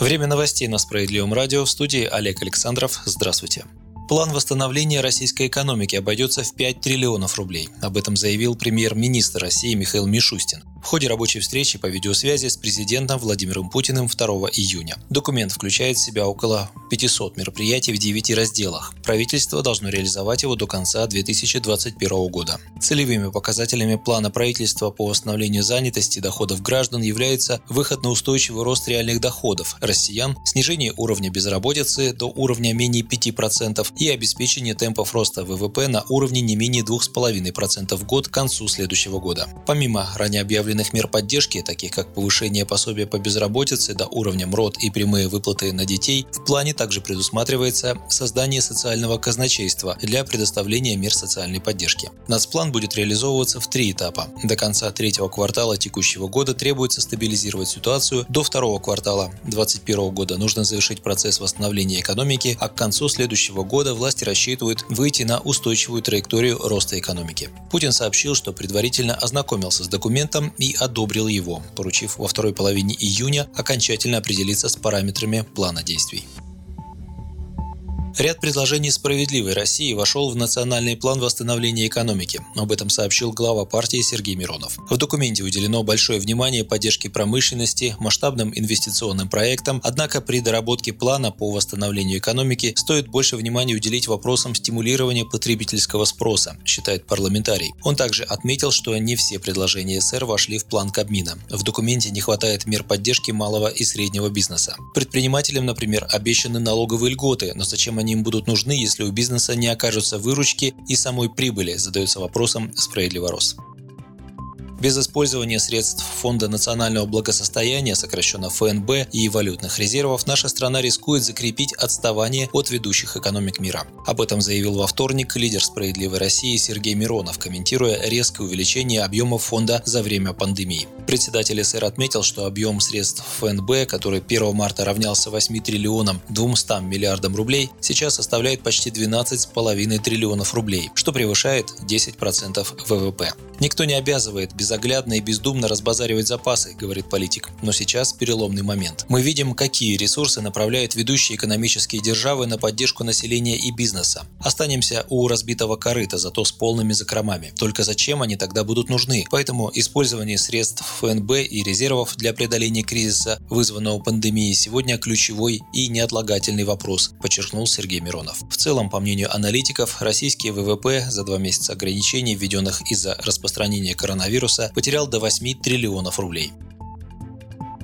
Время новостей на Справедливом радио в студии Олег Александров. Здравствуйте. План восстановления российской экономики обойдется в 5 триллионов рублей. Об этом заявил премьер-министр России Михаил Мишустин ходе рабочей встречи по видеосвязи с президентом Владимиром Путиным 2 июня. Документ включает в себя около 500 мероприятий в 9 разделах. Правительство должно реализовать его до конца 2021 года. Целевыми показателями плана правительства по восстановлению занятости доходов граждан являются выход на устойчивый рост реальных доходов россиян, снижение уровня безработицы до уровня менее 5% и обеспечение темпов роста ВВП на уровне не менее 2,5% в год к концу следующего года. Помимо ранее объявленных мер поддержки, таких как повышение пособия по безработице до уровня МРОД и прямые выплаты на детей, в плане также предусматривается создание социального казначейства для предоставления мер социальной поддержки. Нацплан будет реализовываться в три этапа. До конца третьего квартала текущего года требуется стабилизировать ситуацию, до второго квартала 2021 года нужно завершить процесс восстановления экономики, а к концу следующего года власти рассчитывают выйти на устойчивую траекторию роста экономики. Путин сообщил, что предварительно ознакомился с документом и одобрил его, поручив во второй половине июня окончательно определиться с параметрами плана действий. Ряд предложений «Справедливой России» вошел в национальный план восстановления экономики. Об этом сообщил глава партии Сергей Миронов. В документе уделено большое внимание поддержке промышленности, масштабным инвестиционным проектам, однако при доработке плана по восстановлению экономики стоит больше внимания уделить вопросам стимулирования потребительского спроса, считает парламентарий. Он также отметил, что не все предложения СР вошли в план Кабмина. В документе не хватает мер поддержки малого и среднего бизнеса. Предпринимателям, например, обещаны налоговые льготы, но зачем они они им будут нужны, если у бизнеса не окажутся выручки и самой прибыли, задается вопросом справедливо рос. Без использования средств Фонда национального благосостояния, сокращенно ФНБ, и валютных резервов, наша страна рискует закрепить отставание от ведущих экономик мира. Об этом заявил во вторник лидер «Справедливой России» Сергей Миронов, комментируя резкое увеличение объемов фонда за время пандемии. Председатель СР отметил, что объем средств ФНБ, который 1 марта равнялся 8 триллионам 200 миллиардам рублей, сейчас составляет почти 12,5 триллионов рублей, что превышает 10% ВВП. Никто не обязывает безоглядно и бездумно разбазаривать запасы, говорит политик. Но сейчас переломный момент. Мы видим, какие ресурсы направляют ведущие экономические державы на поддержку населения и бизнеса. Останемся у разбитого корыта, зато с полными закромами. Только зачем они тогда будут нужны? Поэтому использование средств ФНБ и резервов для преодоления кризиса, вызванного пандемией, сегодня ключевой и неотлагательный вопрос, подчеркнул Сергей Миронов. В целом, по мнению аналитиков, российский ВВП за два месяца ограничений, введенных из-за распространения распространения коронавируса потерял до 8 триллионов рублей.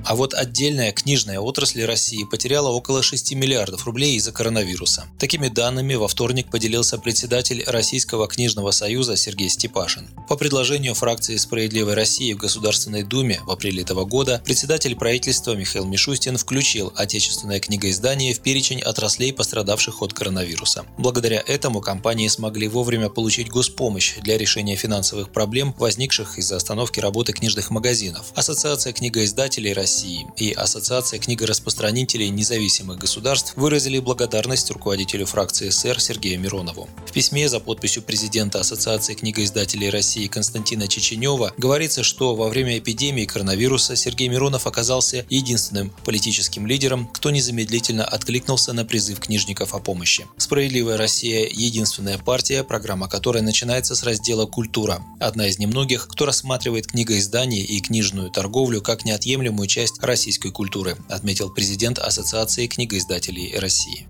А вот отдельная книжная отрасль России потеряла около 6 миллиардов рублей из-за коронавируса. Такими данными во вторник поделился председатель Российского книжного союза Сергей Степашин. По предложению фракции «Справедливой России» в Государственной Думе в апреле этого года председатель правительства Михаил Мишустин включил отечественное книгоиздание в перечень отраслей, пострадавших от коронавируса. Благодаря этому компании смогли вовремя получить госпомощь для решения финансовых проблем, возникших из-за остановки работы книжных магазинов. Ассоциация книгоиздателей России России и Ассоциация книгораспространителей независимых государств выразили благодарность руководителю фракции СР Сергею Миронову. В письме за подписью президента Ассоциации книгоиздателей России Константина Чеченева говорится, что во время эпидемии коронавируса Сергей Миронов оказался единственным политическим лидером, кто незамедлительно откликнулся на призыв книжников о помощи. «Справедливая Россия» – единственная партия, программа которой начинается с раздела «Культура». Одна из немногих, кто рассматривает книгоиздание и книжную торговлю как неотъемлемую часть часть российской культуры, отметил президент Ассоциации книгоиздателей России.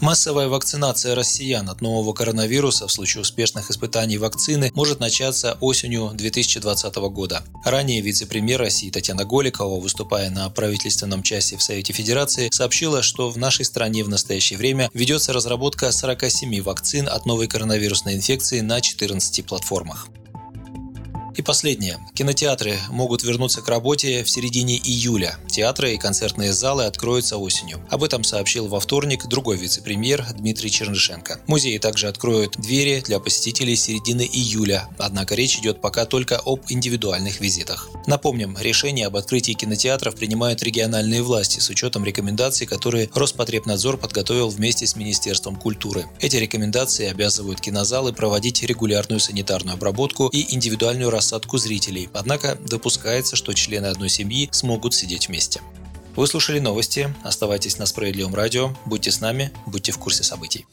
Массовая вакцинация россиян от нового коронавируса в случае успешных испытаний вакцины может начаться осенью 2020 года. Ранее вице-премьер России Татьяна Голикова, выступая на правительственном часе в Совете Федерации, сообщила, что в нашей стране в настоящее время ведется разработка 47 вакцин от новой коронавирусной инфекции на 14 платформах. И последнее. Кинотеатры могут вернуться к работе в середине июля. Театры и концертные залы откроются осенью. Об этом сообщил во вторник другой вице-премьер Дмитрий Чернышенко. Музеи также откроют двери для посетителей середины июля, однако речь идет пока только об индивидуальных визитах. Напомним, решение об открытии кинотеатров принимают региональные власти с учетом рекомендаций, которые Роспотребнадзор подготовил вместе с Министерством культуры. Эти рекомендации обязывают кинозалы проводить регулярную санитарную обработку и индивидуальную рассадку зрителей, однако допускается, что члены одной семьи смогут сидеть вместе. Вы слушали новости. Оставайтесь на Справедливом радио. Будьте с нами, будьте в курсе событий.